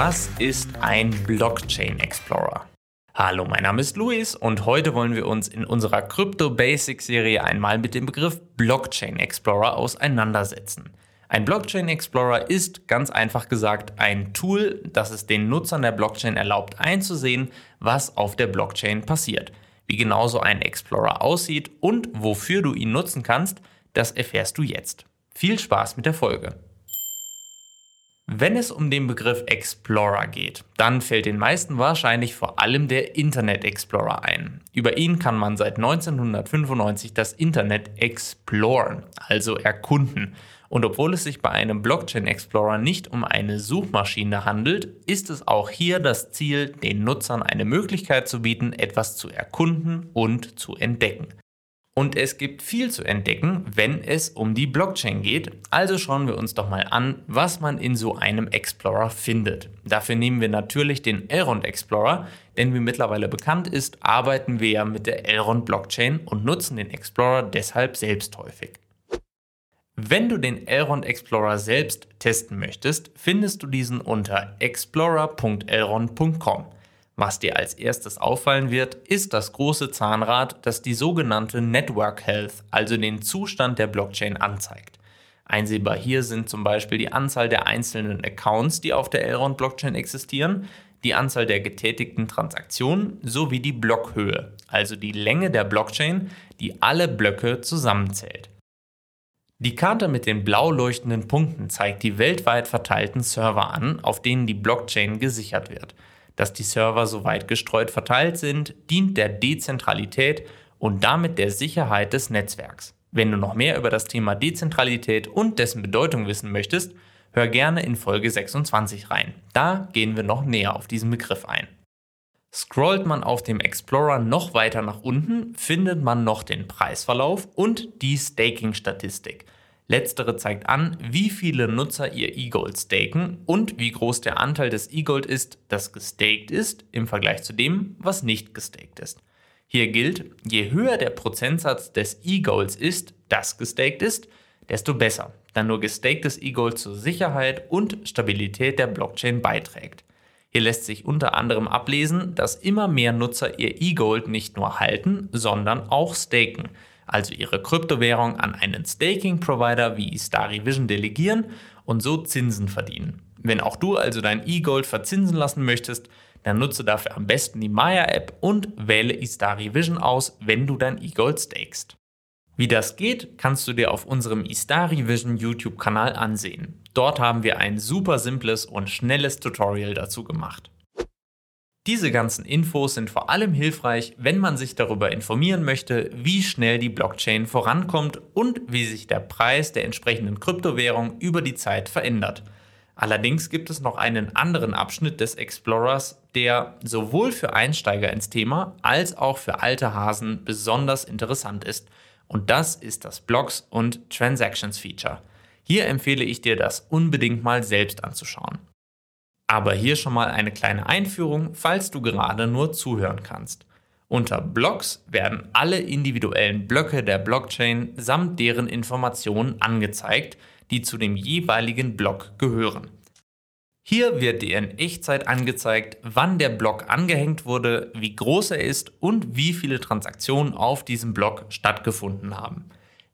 Was ist ein Blockchain Explorer? Hallo, mein Name ist Luis und heute wollen wir uns in unserer Crypto Basics Serie einmal mit dem Begriff Blockchain Explorer auseinandersetzen. Ein Blockchain Explorer ist ganz einfach gesagt ein Tool, das es den Nutzern der Blockchain erlaubt einzusehen, was auf der Blockchain passiert. Wie genau so ein Explorer aussieht und wofür du ihn nutzen kannst, das erfährst du jetzt. Viel Spaß mit der Folge. Wenn es um den Begriff Explorer geht, dann fällt den meisten wahrscheinlich vor allem der Internet Explorer ein. Über ihn kann man seit 1995 das Internet exploren, also erkunden. Und obwohl es sich bei einem Blockchain Explorer nicht um eine Suchmaschine handelt, ist es auch hier das Ziel, den Nutzern eine Möglichkeit zu bieten, etwas zu erkunden und zu entdecken. Und es gibt viel zu entdecken, wenn es um die Blockchain geht. Also schauen wir uns doch mal an, was man in so einem Explorer findet. Dafür nehmen wir natürlich den Elrond Explorer, denn wie mittlerweile bekannt ist, arbeiten wir ja mit der Elrond Blockchain und nutzen den Explorer deshalb selbst häufig. Wenn du den Elrond Explorer selbst testen möchtest, findest du diesen unter explorer.elrond.com. Was dir als erstes auffallen wird, ist das große Zahnrad, das die sogenannte Network Health, also den Zustand der Blockchain anzeigt. Einsehbar hier sind zum Beispiel die Anzahl der einzelnen Accounts, die auf der Elrond Blockchain existieren, die Anzahl der getätigten Transaktionen sowie die Blockhöhe, also die Länge der Blockchain, die alle Blöcke zusammenzählt. Die Karte mit den blau leuchtenden Punkten zeigt die weltweit verteilten Server an, auf denen die Blockchain gesichert wird. Dass die Server so weit gestreut verteilt sind, dient der Dezentralität und damit der Sicherheit des Netzwerks. Wenn du noch mehr über das Thema Dezentralität und dessen Bedeutung wissen möchtest, hör gerne in Folge 26 rein. Da gehen wir noch näher auf diesen Begriff ein. Scrollt man auf dem Explorer noch weiter nach unten, findet man noch den Preisverlauf und die Staking-Statistik. Letztere zeigt an, wie viele Nutzer ihr E-Gold staken und wie groß der Anteil des E-Gold ist, das gestaked ist, im Vergleich zu dem, was nicht gestaked ist. Hier gilt, je höher der Prozentsatz des E-Golds ist, das gestaked ist, desto besser, da nur gestaktes E-Gold zur Sicherheit und Stabilität der Blockchain beiträgt. Hier lässt sich unter anderem ablesen, dass immer mehr Nutzer ihr E-Gold nicht nur halten, sondern auch staken – also ihre Kryptowährung an einen Staking-Provider wie Istari Vision delegieren und so Zinsen verdienen. Wenn auch du also dein E-Gold verzinsen lassen möchtest, dann nutze dafür am besten die Maya-App und wähle Istari Vision aus, wenn du dein E-Gold stakest. Wie das geht, kannst du dir auf unserem Istari Vision YouTube-Kanal ansehen. Dort haben wir ein super simples und schnelles Tutorial dazu gemacht. Diese ganzen Infos sind vor allem hilfreich, wenn man sich darüber informieren möchte, wie schnell die Blockchain vorankommt und wie sich der Preis der entsprechenden Kryptowährung über die Zeit verändert. Allerdings gibt es noch einen anderen Abschnitt des Explorers, der sowohl für Einsteiger ins Thema als auch für alte Hasen besonders interessant ist. Und das ist das Blocks und Transactions Feature. Hier empfehle ich dir, das unbedingt mal selbst anzuschauen. Aber hier schon mal eine kleine Einführung, falls du gerade nur zuhören kannst. Unter Blocks werden alle individuellen Blöcke der Blockchain samt deren Informationen angezeigt, die zu dem jeweiligen Block gehören. Hier wird dir in Echtzeit angezeigt, wann der Block angehängt wurde, wie groß er ist und wie viele Transaktionen auf diesem Block stattgefunden haben.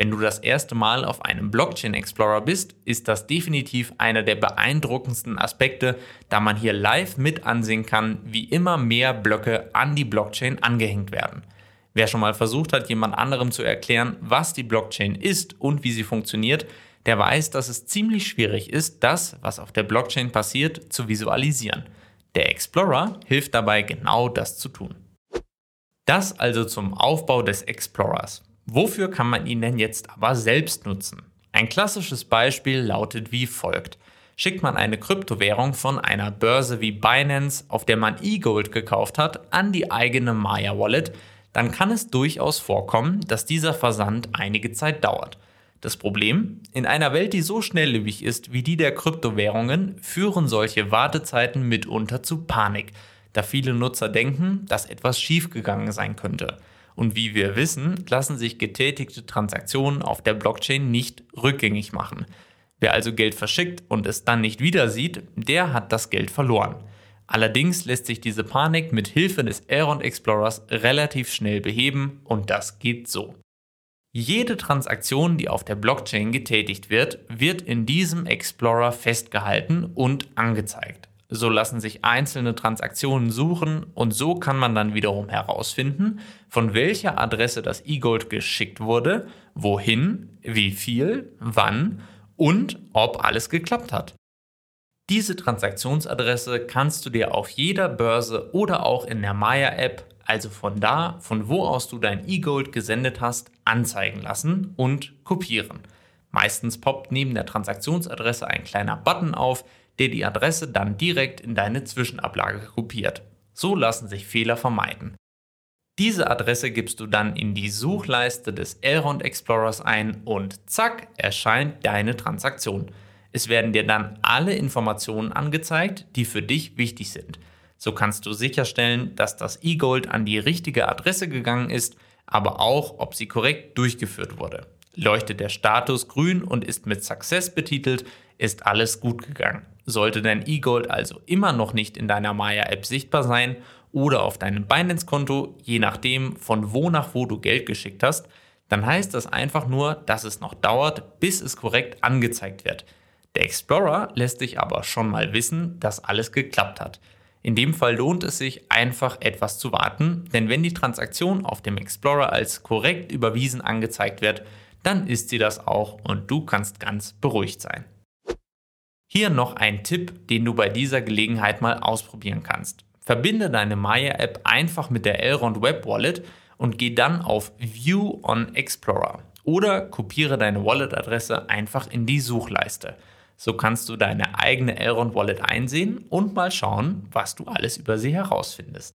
Wenn du das erste Mal auf einem Blockchain Explorer bist, ist das definitiv einer der beeindruckendsten Aspekte, da man hier live mit ansehen kann, wie immer mehr Blöcke an die Blockchain angehängt werden. Wer schon mal versucht hat, jemand anderem zu erklären, was die Blockchain ist und wie sie funktioniert, der weiß, dass es ziemlich schwierig ist, das, was auf der Blockchain passiert, zu visualisieren. Der Explorer hilft dabei, genau das zu tun. Das also zum Aufbau des Explorers. Wofür kann man ihn denn jetzt aber selbst nutzen? Ein klassisches Beispiel lautet wie folgt. Schickt man eine Kryptowährung von einer Börse wie Binance, auf der man E-Gold gekauft hat, an die eigene Maya Wallet, dann kann es durchaus vorkommen, dass dieser Versand einige Zeit dauert. Das Problem? In einer Welt, die so schnelllebig ist wie die der Kryptowährungen, führen solche Wartezeiten mitunter zu Panik, da viele Nutzer denken, dass etwas schiefgegangen sein könnte. Und wie wir wissen, lassen sich getätigte Transaktionen auf der Blockchain nicht rückgängig machen. Wer also Geld verschickt und es dann nicht wieder sieht, der hat das Geld verloren. Allerdings lässt sich diese Panik mit Hilfe des Aeron Explorers relativ schnell beheben und das geht so. Jede Transaktion, die auf der Blockchain getätigt wird, wird in diesem Explorer festgehalten und angezeigt. So lassen sich einzelne Transaktionen suchen und so kann man dann wiederum herausfinden, von welcher Adresse das E-Gold geschickt wurde, wohin, wie viel, wann und ob alles geklappt hat. Diese Transaktionsadresse kannst du dir auf jeder Börse oder auch in der Maya-App, also von da, von wo aus du dein E-Gold gesendet hast, anzeigen lassen und kopieren. Meistens poppt neben der Transaktionsadresse ein kleiner Button auf, der die Adresse dann direkt in deine Zwischenablage kopiert. So lassen sich Fehler vermeiden. Diese Adresse gibst du dann in die Suchleiste des Elrond Explorers ein und zack erscheint deine Transaktion. Es werden dir dann alle Informationen angezeigt, die für dich wichtig sind. So kannst du sicherstellen, dass das E-Gold an die richtige Adresse gegangen ist, aber auch, ob sie korrekt durchgeführt wurde. Leuchtet der Status grün und ist mit Success betitelt, ist alles gut gegangen. Sollte dein E-Gold also immer noch nicht in deiner Maya-App sichtbar sein oder auf deinem Binance-Konto, je nachdem, von wo nach wo du Geld geschickt hast, dann heißt das einfach nur, dass es noch dauert, bis es korrekt angezeigt wird. Der Explorer lässt dich aber schon mal wissen, dass alles geklappt hat. In dem Fall lohnt es sich einfach etwas zu warten, denn wenn die Transaktion auf dem Explorer als korrekt überwiesen angezeigt wird, dann ist sie das auch und du kannst ganz beruhigt sein. Hier noch ein Tipp, den du bei dieser Gelegenheit mal ausprobieren kannst. Verbinde deine Maya-App einfach mit der Elrond Web Wallet und geh dann auf View on Explorer oder kopiere deine Wallet-Adresse einfach in die Suchleiste. So kannst du deine eigene Elrond Wallet einsehen und mal schauen, was du alles über sie herausfindest.